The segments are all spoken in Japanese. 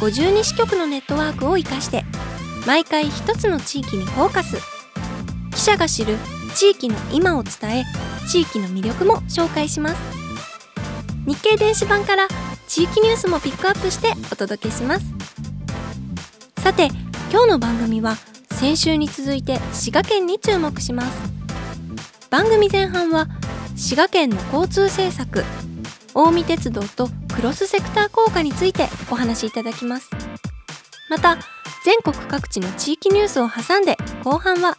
52支局のネットワークを生かして毎回一つの地域にフォーカス。記者が知る地域の今を伝え地域の魅力も紹介します。日経電子版から地域ニュースもピックアップしてお届けします。さて今日の番組は先週に続いて滋賀県に注目します。番組前半は滋賀県の交通政策近江鉄道とクロスセクター効果についてお話しいただきます。また全国各地の地域ニュースを挟んで後半は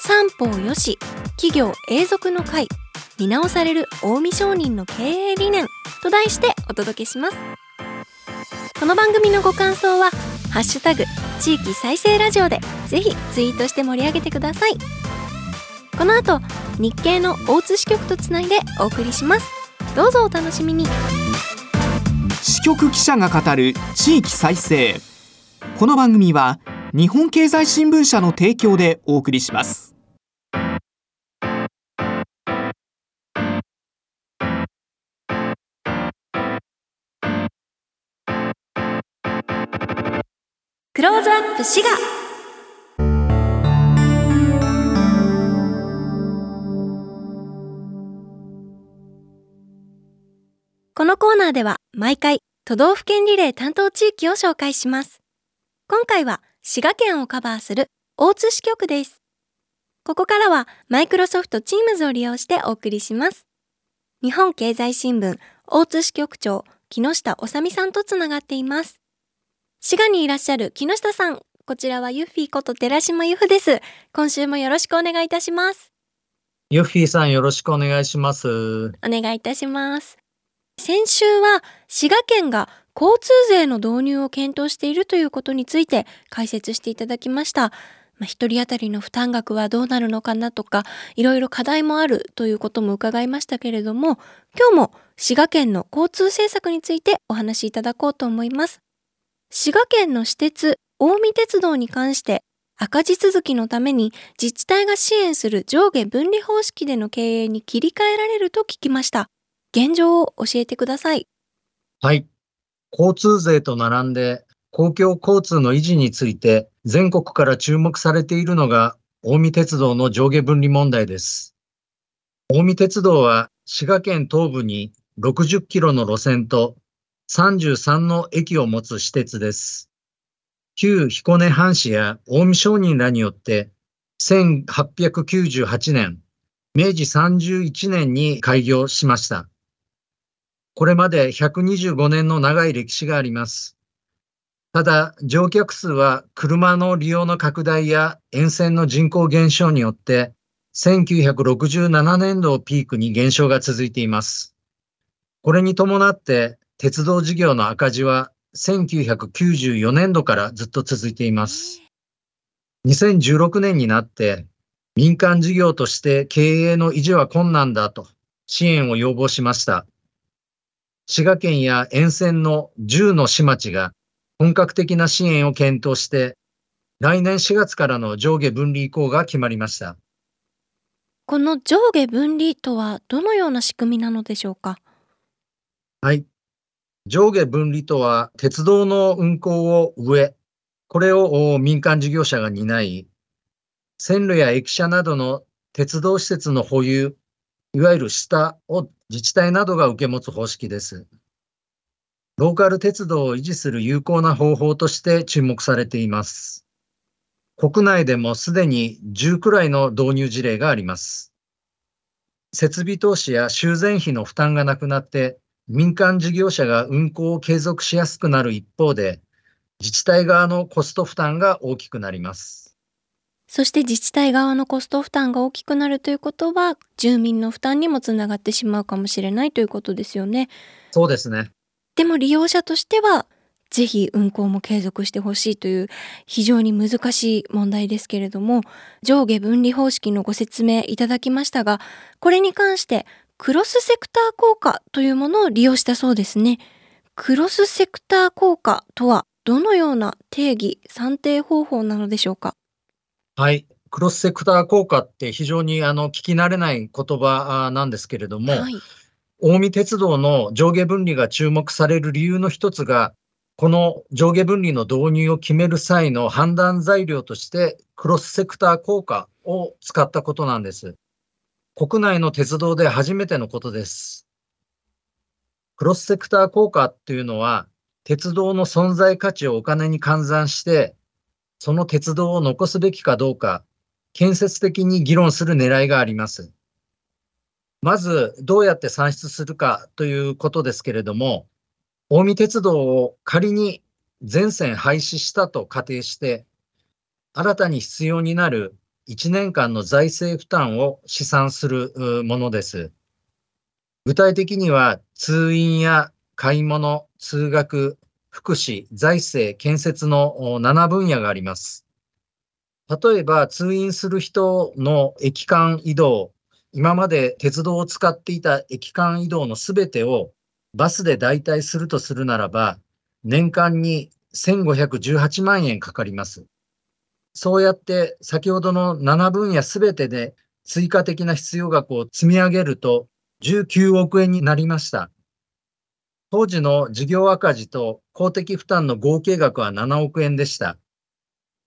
三方よし企業永続の会見直される近江商人の経営理念と題してお届けします。この番組のご感想はハッシュタグ地域再生ラジオでぜひツイートして盛り上げてください。この後日経の大津支局とつないでお送りします。どうぞお楽しみに。支局記者が語る地域再生。この番組は日本経済新聞社の提供でお送りします。クローズアップ滋賀このコーナーでは毎回都道府県リレー担当地域を紹介します今回は滋賀県をカバーする大津支局ですここからはマイクロソフト Teams を利用してお送りします日本経済新聞大津支局長木下治美さんとつながっています滋賀にいらっしゃる木下さん、こちらはユッフィーこと寺島由布です。今週もよろしくお願いいたします。ユッフィーさんよろしくお願いします。お願いいたします。先週は滋賀県が交通税の導入を検討しているということについて解説していただきました。まあ、一人当たりの負担額はどうなるのかなとか、いろいろ課題もあるということも伺いましたけれども、今日も滋賀県の交通政策についてお話しいただこうと思います。滋賀県の私鉄近江鉄道に関して赤字続きのために自治体が支援する上下分離方式での経営に切り替えられると聞きました。現状を教えてください。はい。交通税と並んで公共交通の維持について全国から注目されているのが近江鉄道の上下分離問題です。近江鉄道は滋賀県東部に60キロの路線と33の駅を持つ私鉄です。旧彦根藩士や近江商人らによって1898年、明治31年に開業しました。これまで125年の長い歴史があります。ただ、乗客数は車の利用の拡大や沿線の人口減少によって、1967年度をピークに減少が続いています。これに伴って鉄道事業の赤字は1994年度からずっと続いています。2016年になって民間事業として経営の維持は困難だと支援を要望しました。滋賀県や沿線の10の市町が本格的な支援を検討して来年4月からの上下分離移行が決まりました。この上下分離とはどのような仕組みなのでしょうか？はい。上下分離とは、鉄道の運行を上、これを民間事業者が担い、線路や駅舎などの鉄道施設の保有、いわゆる下を自治体などが受け持つ方式です。ローカル鉄道を維持する有効な方法として注目されています。国内でもすでに10くらいの導入事例があります。設備投資や修繕費の負担がなくなって民間事業者が運行を継続しやすくなる一方で自治体側のコスト負担が大きくなります。そして自治体側のコスト負担が大きくなるということは住民の負担にもつながってしまうかもしれないということですよね。そうですね。でも利用者としてはぜひ運行も継続してほしいという非常に難しい問題ですけれども上下分離方式のご説明いただきましたがこれに関してクロスセクター効果というものを利用したそうですね。クロスセクター効果とはどのような定義、算定方法なのでしょうか？はい。クロスセクター効果って非常にあの聞き慣れない言葉なんですけれども、はい、近江鉄道の上下分離が注目される理由の一つが、この上下分離の導入を決める際の判断材料としてクロスセクター効果を使ったことなんです。国内の鉄道で初めてのことです。クロスセクター効果っていうのは、鉄道の存在価値をお金に換算して、その鉄道を残すべきかどうか、建設的に議論する狙いがあります。まず、どうやって算出するかということですけれども、近江鉄道を仮に全線廃止したと仮定して、新たに必要になる1年間の財政負担を試算するものです。具体的には通院や買い物、通学、福祉、財政、建設の7分野があります。例えば通院する人の駅間移動、今まで鉄道を使っていた駅間移動のすべてをバスで代替するとするならば、年間に1518万円かかります。そうやって先ほどの7分野すべてで追加的な必要額を積み上げると19億円になりました。当時の事業赤字と公的負担の合計額は7億円でした。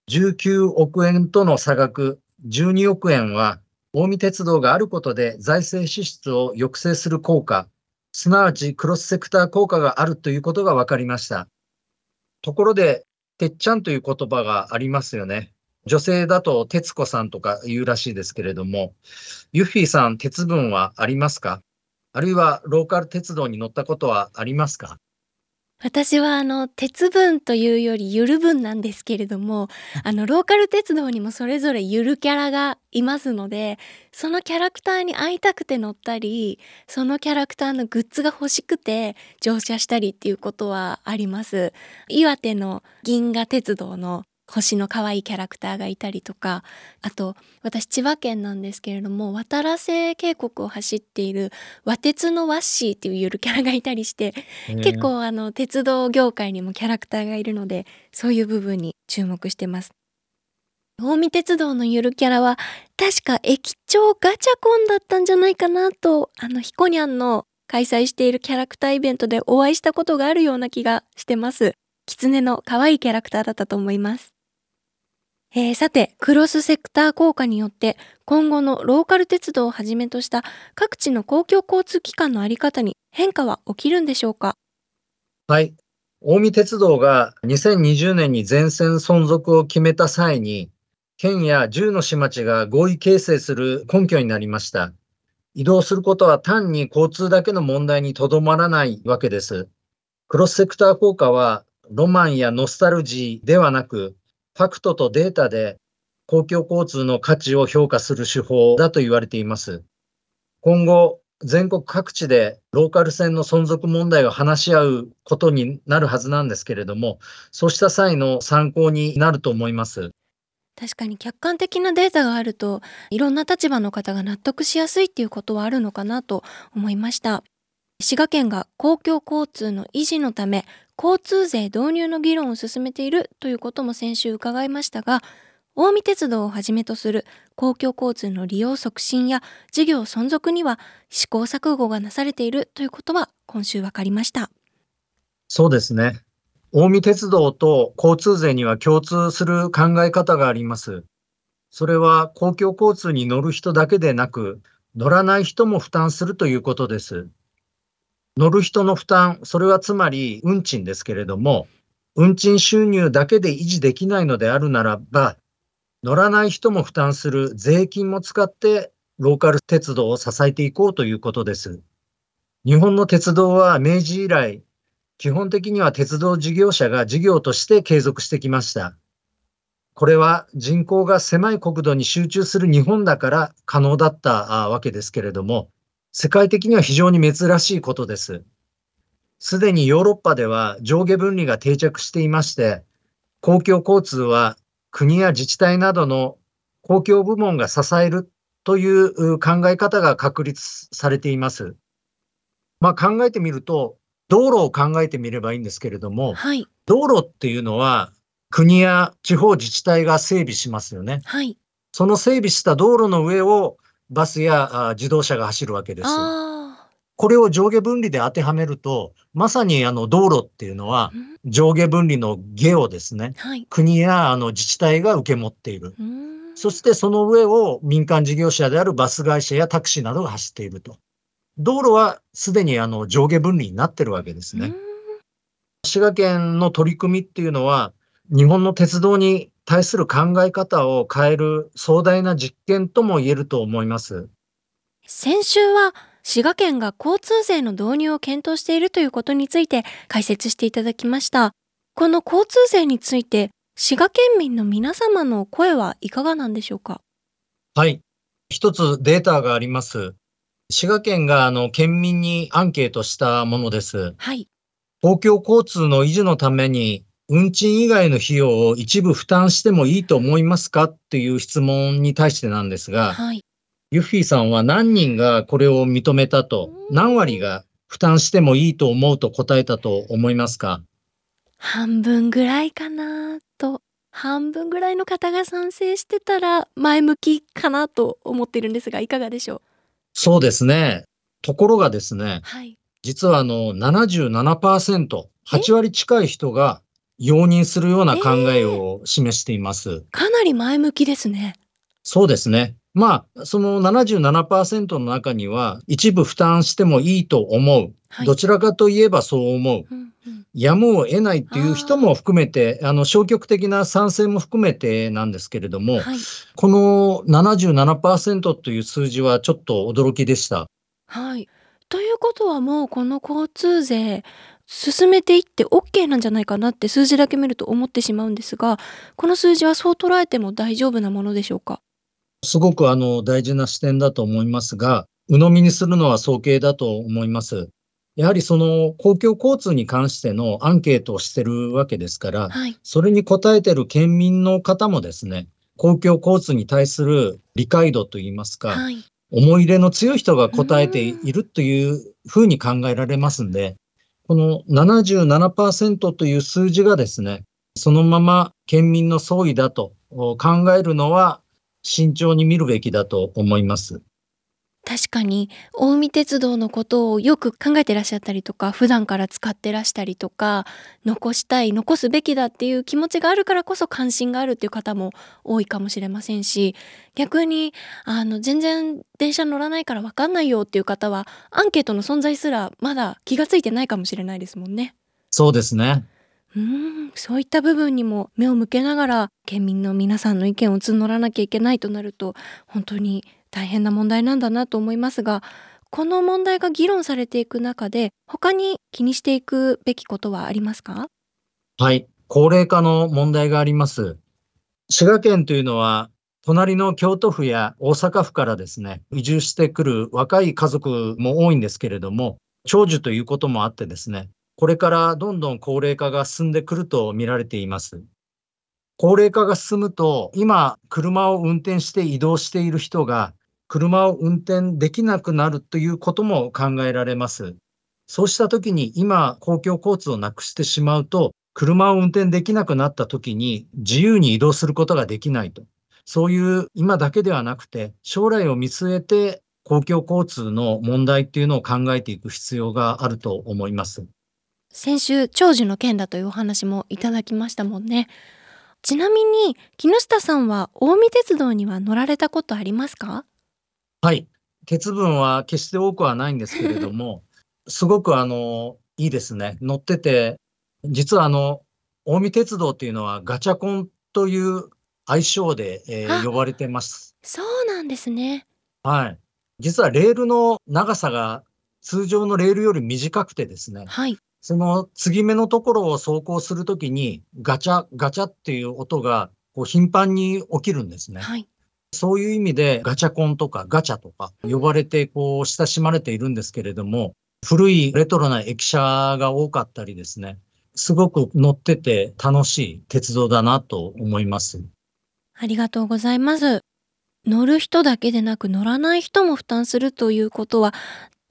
19億円との差額12億円は近江鉄道があることで財政支出を抑制する効果、すなわちクロスセクター効果があるということが分かりました。ところで、てっちゃんという言葉がありますよね。女性だと徹子さんとか言うらしいですけれども、ユッフィーさん、鉄分はありますか？あるいはローカル鉄道に乗ったことはありますか？私はあの鉄分というよりゆる分なんですけれどもあのローカル鉄道にもそれぞれゆるキャラがいますのでそのキャラクターに会いたくて乗ったりそのキャラクターのグッズが欲しくて乗車したりっていうことはあります。岩手の銀河鉄道の星の可愛いキャラクターがいたりとかあと私千葉県なんですけれども渡良瀬渓谷を走っている和鉄のワッシーっていうゆるキャラがいたりして結構あの鉄道業界にもキャラクターがいるのでそういう部分に注目してます。近江鉄道のゆるキャラは確か駅長ガチャコンだったんじゃないかなとあのひこにゃんの開催しているキャラクターイベントでお会いしたことがあるような気がしてます。狐の可愛いキャラクターだったと思います。えー、さて、クロスセクター効果によって今後のローカル鉄道をはじめとした各地の公共交通機関のあり方に変化は起きるんでしょうか？はい。近江鉄道が2020年に全線存続を決めた際に、県や10の市町が合意形成する根拠になりました。移動することは単に交通だけの問題にとどまらないわけです。クロスセクター効果はロマンやノスタルジーではなく、ファクトとデータで公共交通の価値を評価する手法だと言われています。今後、全国各地でローカル線の存続問題を話し合うことになるはずなんですけれども、そうした際の参考になると思います。確かに客観的なデータがあるといろんな立場の方が納得しやすいっていうことはあるのかなと思いました滋賀県が公共交通の維持のため交通税導入の議論を進めているということも先週伺いましたが近江鉄道をはじめとする公共交通の利用促進や事業存続には試行錯誤がなされているということは今週分かりました。そうですね。近江鉄道と交通税には共通する考え方があります。それは公共交通に乗る人だけでなく乗らない人も負担するということです。乗る人の負担、それはつまり運賃ですけれども、運賃収入だけで維持できないのであるならば、乗らない人も負担する税金も使ってローカル鉄道を支えていこうということです。日本の鉄道は明治以来、基本的には鉄道事業者が事業として継続してきました。これは人口が狭い国土に集中する日本だから可能だったわけですけれども、世界的には非常に珍しいことです。すでにヨーロッパでは上下分離が定着していまして、公共交通は国や自治体などの公共部門が支えるという考え方が確立されています。まあ、考えてみると、道路を考えてみればいいんですけれども、はい、道路っていうのは国や地方自治体が整備しますよね。はい。その整備した道路の上をバスや自動車が走るわけです。これを上下分離で当てはめると、まさにあの道路っていうのは上下分離の下をですね、はい、国やあの自治体が受け持っている。そしてその上を民間事業者であるバス会社やタクシーなどが走っていると。道路はすでにあの上下分離になってるわけですね。滋賀県の取り組みっていうのは、日本の鉄道に対する考え方を変える壮大な実験とも言えると思います。先週は滋賀県が交通税の導入を検討しているということについて解説していただきました。この交通税について滋賀県民の皆様の声はいかがなんでしょうか？はい。一つデータがあります。滋賀県があの県民にアンケートしたものです。はい。公共交通の維持のために運賃以外の費用を一部負担してもいいと思いますか？っていう質問に対してなんですが、はい、ユッフィーさんは何人がこれを認めたと、何割が負担してもいいと思うと答えたと思いますか？半分ぐらいかなと。半分ぐらいの方が賛成してたら前向きかなと思ってるんですが、いかがでしょう？そうですね。ところがですね、はい、実はあの77%、8割近い人が容認するような考えを示しています。えー、かなり前向きですね。そうですね。まあ、その77%の中には、一部負担してもいいと思う。はい、どちらかといえばそう思う。うんうん、やむを得ないっていう人も含めて、あの、消極的な賛成も含めてなんですけれども、はい、この77%という数字はちょっと驚きでした。はい。ということはもうこの交通税進めていって OK なんじゃないかなって数字だけ見ると思ってしまうんですがこの数字はそう捉えても大丈夫なものでしょうか？すごくあの大事な視点だと思いますが鵜呑みにするのは早計だと思います。やはりその公共交通に関してのアンケートをしてるわけですから、はい、それに答えてる県民の方もですね公共交通に対する理解度といいますか、はい、思い入れの強い人が答えているというふうに考えられますんで、この77%という数字がですね、そのまま県民の総意だと考えるのは慎重に見るべきだと思います。確かに近江鉄道のことをよく考えてらっしゃったりとか普段から使ってらしたりとか残したい残すべきだっていう気持ちがあるからこそ関心があるっていう方も多いかもしれませんし逆にあの全然電車乗らないから分かんないよっていう方はアンケートの存在すらまだ気がついてないかもしれないですもんね。そうですねうんそういった部分にも目を向けながら県民の皆さんの意見を募らなきゃいけないとなると本当に大変な問題なんだなと思いますがこの問題が議論されていく中で他に気にしていくべきことはありますか？はい。高齢化の問題があります。滋賀県というのは隣の京都府や大阪府からですね移住してくる若い家族も多いんですけれども長寿ということもあってですねこれからどんどん高齢化が進んでくると見られています。高齢化が進むと今車を運転して移動している人が車を運転できなくなるということも考えられます。そうした時に今公共交通をなくしてしまうと、車を運転できなくなった時に自由に移動することができないと。そういう今だけではなくて、将来を見据えて公共交通の問題っていうのを考えていく必要があると思います。先週、長寿の件だというお話もいただきましたもんね。ちなみに、木下さんは近江鉄道には乗られたことありますか？はい。鉄分は決して多くはないんですけれども、すごくあの、いいですね。乗ってて、実はあの、近江鉄道っていうのはガチャコンという愛称で、えーあ呼ばれてます。そうなんですね。はい。実はレールの長さが通常のレールより短くてですね、はい。その継ぎ目のところを走行するときにガチャガチャっていう音がこう頻繁に起きるんですね。はい。そういう意味でガチャコンとかガチャとか呼ばれてこう親しまれているんですけれども、古いレトロな駅舎が多かったりですね、すごく乗ってて楽しい鉄道だなと思います。ありがとうございます。乗る人だけでなく乗らない人も負担するということは、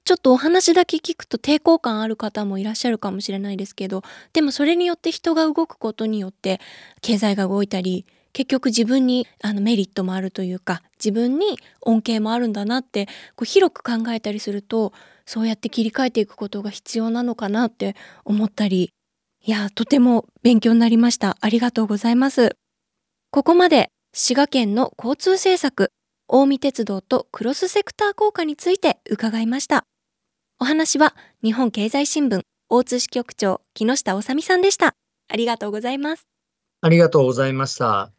ちょっとお話だけ聞くと抵抗感ある方もいらっしゃるかもしれないですけど、でもそれによって人が動くことによって経済が動いたり、結局自分にあのメリットもあるというか、自分に恩恵もあるんだなってこう広く考えたりすると、そうやって切り替えていくことが必要なのかなって思ったり、いや、とても勉強になりました。ありがとうございます。ここまで滋賀県の交通政策、近江鉄道とクロスセクター効果について伺いました。お話は日本経済新聞大津支局長木下治美さんでした。ありがとうございます。ありがとうございました。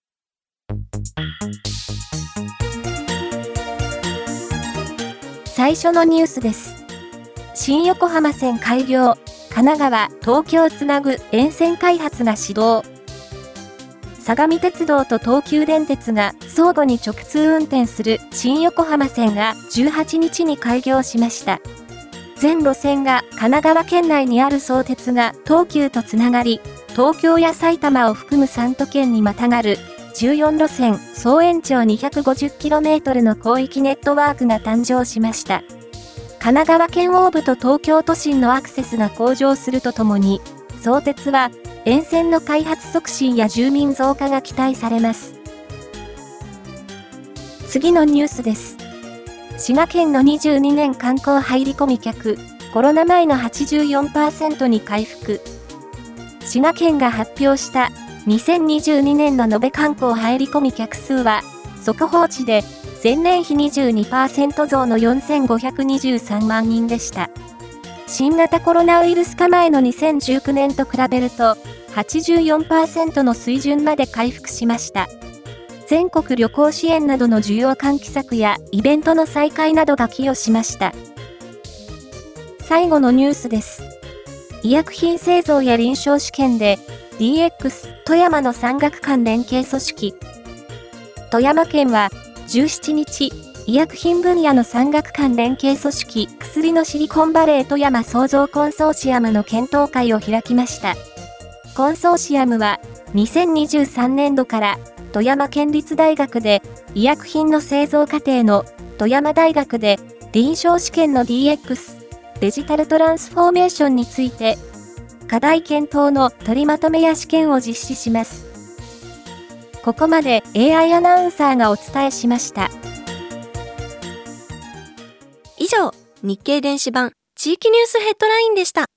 最初のニュースです。新横浜線開業、神奈川、東京をつなぐ沿線開発が始動。相模鉄道と東急電鉄が相互に直通運転する新横浜線が18日に開業しました。全路線が神奈川県内にある相鉄が東急とつながり、東京や埼玉を含む3都県にまたがる14路線総延長 250km の広域ネットワークが誕生しました。神奈川県央部と東京都心のアクセスが向上するとともに、相鉄は沿線の開発促進や住民増加が期待されます。次のニュースです。滋賀県の22年観光入り込み客、コロナ前の84%に回復。滋賀県が発表した2022年の延べ観光入り込み客数は、速報値で前年比22%増の4523万人でした。新型コロナウイルス化前の2019年と比べると、84%の水準まで回復しました。全国旅行支援などの需要喚起策やイベントの再開などが寄与しました。最後のニュースです。医薬品製造や臨床試験で DX 富山の産学官連携組織。富山県は17日医薬品分野の産学官連携組織薬のシリコンバレー富山創造コンソーシアムの検討会を開きました。コンソーシアムは2023年度から富山県立大学で医薬品の製造過程の富山大学で臨床試験の DX デジタルトランスフォーメーションについて課題検討の取りまとめや試験を実施します。ここまで AI アナウンサーがお伝えしました。以上、日経電子版地域ニュースヘッドラインでした。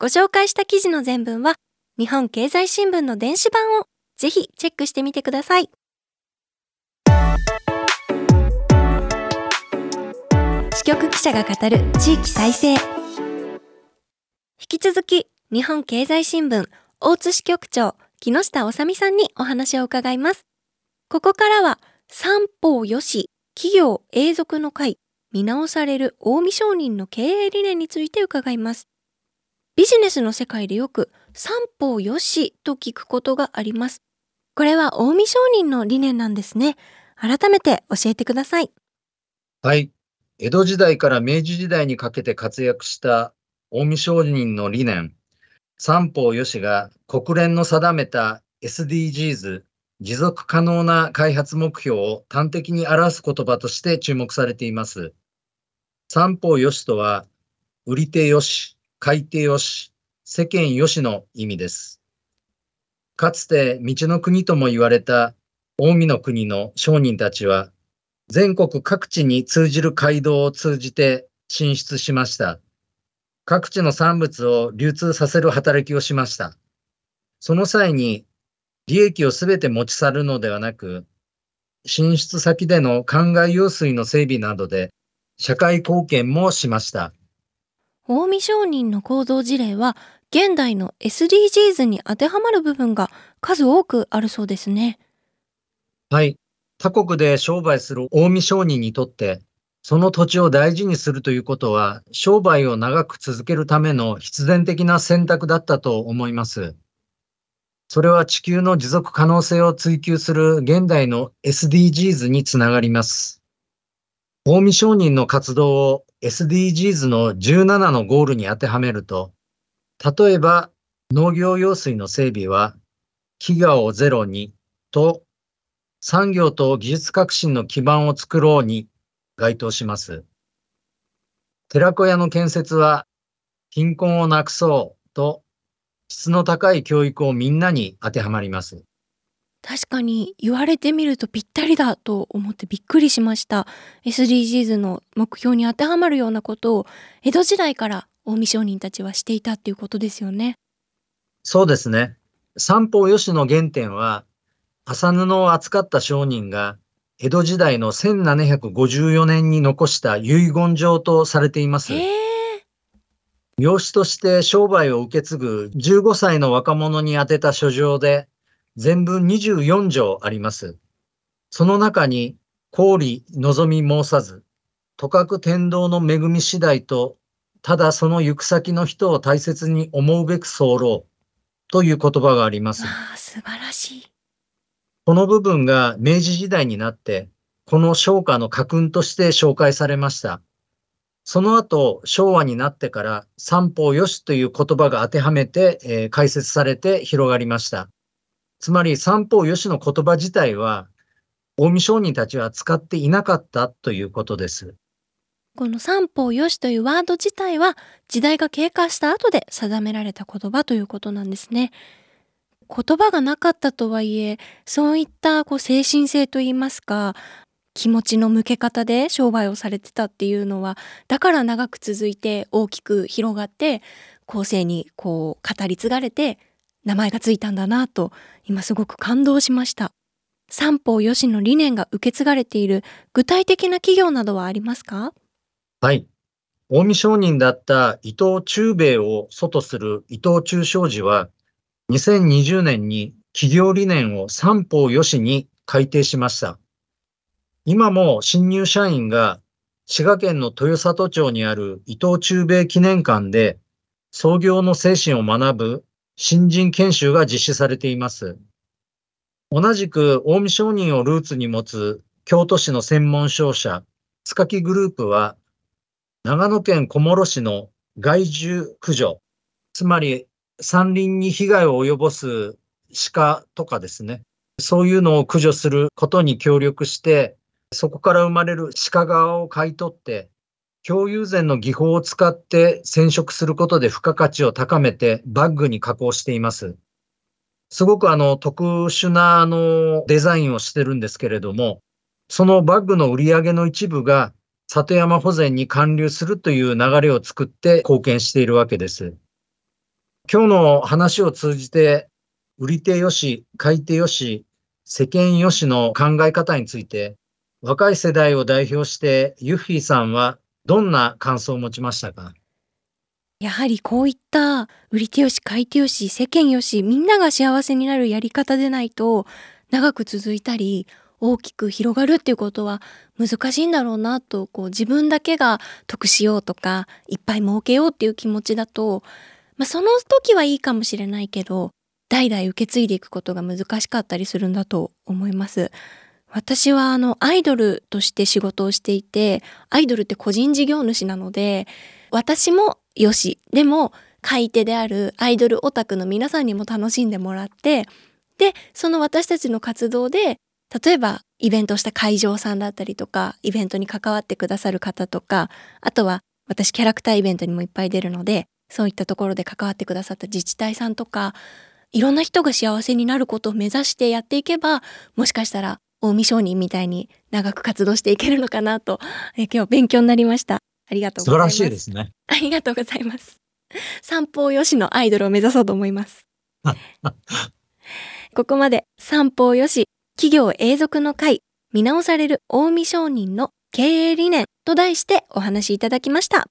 ご紹介した記事の全文は、日本経済新聞の電子版をぜひチェックしてみてください。支局記者が語る地域再生。引き続き、日本経済新聞大津支局長木下治美さんにお話を伺います。ここからは、三方よし、企業永続の会、見直される近江商人の経営理念について伺います。ビジネスの世界でよく三方よしと聞くことがあります。これは近江商人の理念なんですね。改めて教えてください。はい。江戸時代から明治時代にかけて活躍した近江商人の理念、三方よしが国連の定めた SDGs、持続可能な開発目標を端的に表す言葉として注目されています。三方よしとは、売り手よし、買い手よし、世間よしの意味です。かつて道の国とも言われた近江の国の商人たちは、全国各地に通じる街道を通じて進出しました。各地の産物を流通させる働きをしました。その際に利益をすべて持ち去るのではなく、進出先での灌漑用水の整備などで社会貢献もしました。近江商人の行動事例は現代の SDGs に当てはまる部分が数多くあるそうですね。はい。他国で商売する近江商人にとって、その土地を大事にするということは、商売を長く続けるための必然的な選択だったと思います。それは地球の持続可能性を追求する現代の SDGs につながります。近江商人の活動を SDGs の17のゴールに当てはめると、例えば農業用水の整備は、飢餓をゼロにと産業と技術革新の基盤を作ろうに該当します。寺子屋の建設は貧困をなくそうと質の高い教育をみんなに当てはまります。確かに言われてみるとぴったりだと思ってびっくりしました SDGs の目標に当てはまるようなことを江戸時代から近江商人たちはしていたっていうことですよねそうですね三方よしの原点は麻布を扱った商人が江戸時代の1754年に残した遺言状とされています。養子として商売を受け継ぐ15歳の若者に宛てた書状で全文24条あります。その中に、氷望み申さず、とかく天道の恵み次第と、ただその行く先の人を大切に思うべく候という言葉があります。ああ、素晴らしい。この部分が明治時代になって、この商家の家訓として紹介されました。その後、昭和になってから三方よしという言葉が当てはめて、えー、解説されて広がりました。つまり三方よしの言葉自体は、近江商人たちは使っていなかったということです。この三方よしというワード自体は時代が経過した後で定められた言葉ということなんですね。言葉がなかったとはいえそういったこう精神性といいますか気持ちの向け方で商売をされてたっていうのはだから長く続いて大きく広がって後世にこう語り継がれて名前がついたんだなと今すごく感動しました。三方よしの理念が受け継がれている具体的な企業などはありますか？はい。近江商人だった伊藤忠兵衛を祖とする伊藤忠商事は2020年に企業理念を三方よしに改定しました。今も新入社員が滋賀県の豊里町にある伊藤忠兵衛記念館で創業の精神を学ぶ新人研修が実施されています。同じく近江商人をルーツに持つ京都市の専門商社、塚木グループは長野県小諸市の害獣駆除、つまり山林に被害を及ぼす鹿とかですね、そういうのを駆除することに協力して、そこから生まれる鹿側を買い取って、共有膳の技法を使って染色することで付加価値を高めてバッグに加工しています。すごくあの特殊なあのデザインをしてるんですけれども、そのバッグの売り上げの一部が里山保全に還流するという流れを作って貢献しているわけです。今日の話を通じて、売り手よし、買い手よし、世間よしの考え方について、若い世代を代表してユッフィーさんはどんな感想を持ちましたか？やはりこういった売り手よし買い手よし世間よしみんなが幸せになるやり方でないと長く続いたり大きく広がるっていうことは難しいんだろうなとこう自分だけが得しようとかいっぱい儲けようっていう気持ちだとまあ、その時はいいかもしれないけど代々受け継いでいくことが難しかったりするんだと思います。私はあのアイドルとして仕事をしていてアイドルって個人事業主なので私もよしでも買い手であるアイドルオタクの皆さんにも楽しんでもらってでその私たちの活動で例えばイベントした会場さんだったりとかイベントに関わってくださる方とかあとは私キャラクターイベントにもいっぱい出るのでそういったところで関わってくださった自治体さんとかいろんな人が幸せになることを目指してやっていけばもしかしたら近江商人みたいに長く活動していけるのかなと、え今日勉強になりました。ありがとうございます。素晴らしいですね。ありがとうございます。三方よしのアイドルを目指そうと思います。ここまで三方よし企業永続の会見直される近江商人の経営理念と題してお話しいただきました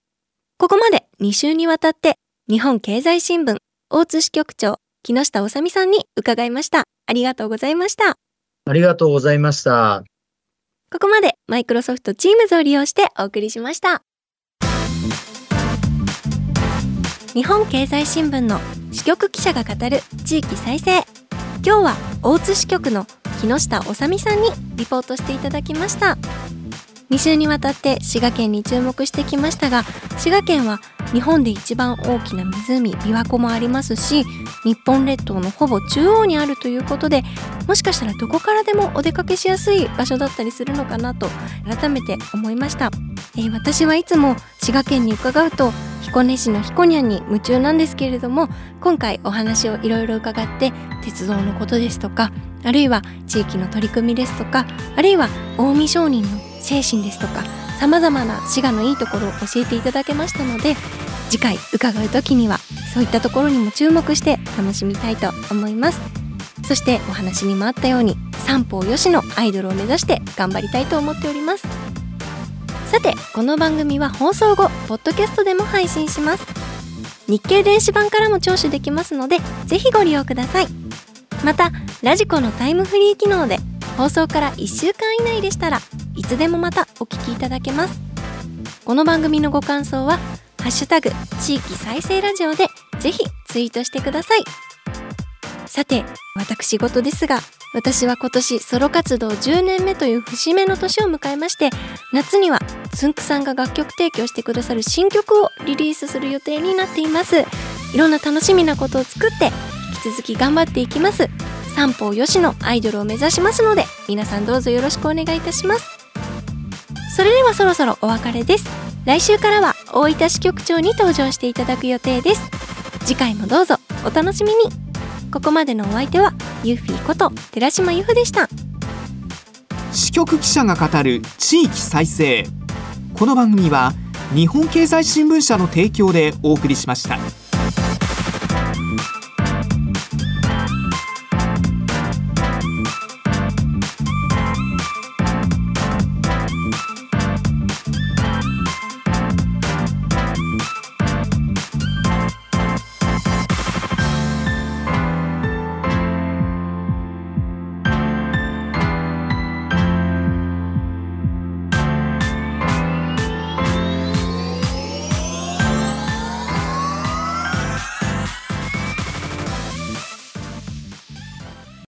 ここまで2週にわたって日本経済新聞大津支局長木下治美さんに伺いました。ありがとうございました。ありがとうございました。ここまでマイクロソフト Teams を利用してお送りしました。日本経済新聞の支局記者が語る地域再生。今日は大津支局の木下治美さんにリポートしていただきました2週にわたって滋賀県に注目してきましたが滋賀県は日本で一番大きな湖琵琶湖もありますし日本列島のほぼ中央にあるということでもしかしたらどこからでもお出かけしやすい場所だったりするのかなと改めて思いました、えー、私はいつも滋賀県に伺うと彦根市の彦根に夢中なんですけれども今回お話をいろいろ伺って鉄道のことですとかあるいは地域の取り組みですとかあるいは近江商人の精神ですとかさまざまな滋賀のいいところを教えていただけましたので次回伺う時にはそういったところにも注目して楽しみたいと思います。そしてお話にもあったように三方よしのアイドルを目指して頑張りたいと思っております。さてこの番組は放送後ポッドキャストでも配信します。日経電子版からも聴取できますのでぜひご利用ください。またラジコのタイムフリー機能で放送から1週間以内でしたらいつでもまたお聞きいただけます。この番組のご感想はハッシュタグ地域再生ラジオでぜひツイートしてください。さて私事ですが私は今年ソロ活動10年目という節目の年を迎えまして夏にはつんくさんが楽曲提供してくださる新曲をリリースする予定になっています。いろんな楽しみなことを作って引き続き頑張っていきます。三方よしのアイドルを目指しますので皆さんどうぞよろしくお願いいたします。それではそろそろお別れです。来週からは大分支局長に登場していただく予定です。次回もどうぞお楽しみに。ここまでのお相手はユーフィーこと寺島由布でした。支局記者が語る地域再生。この番組は日本経済新聞社の提供でお送りしました。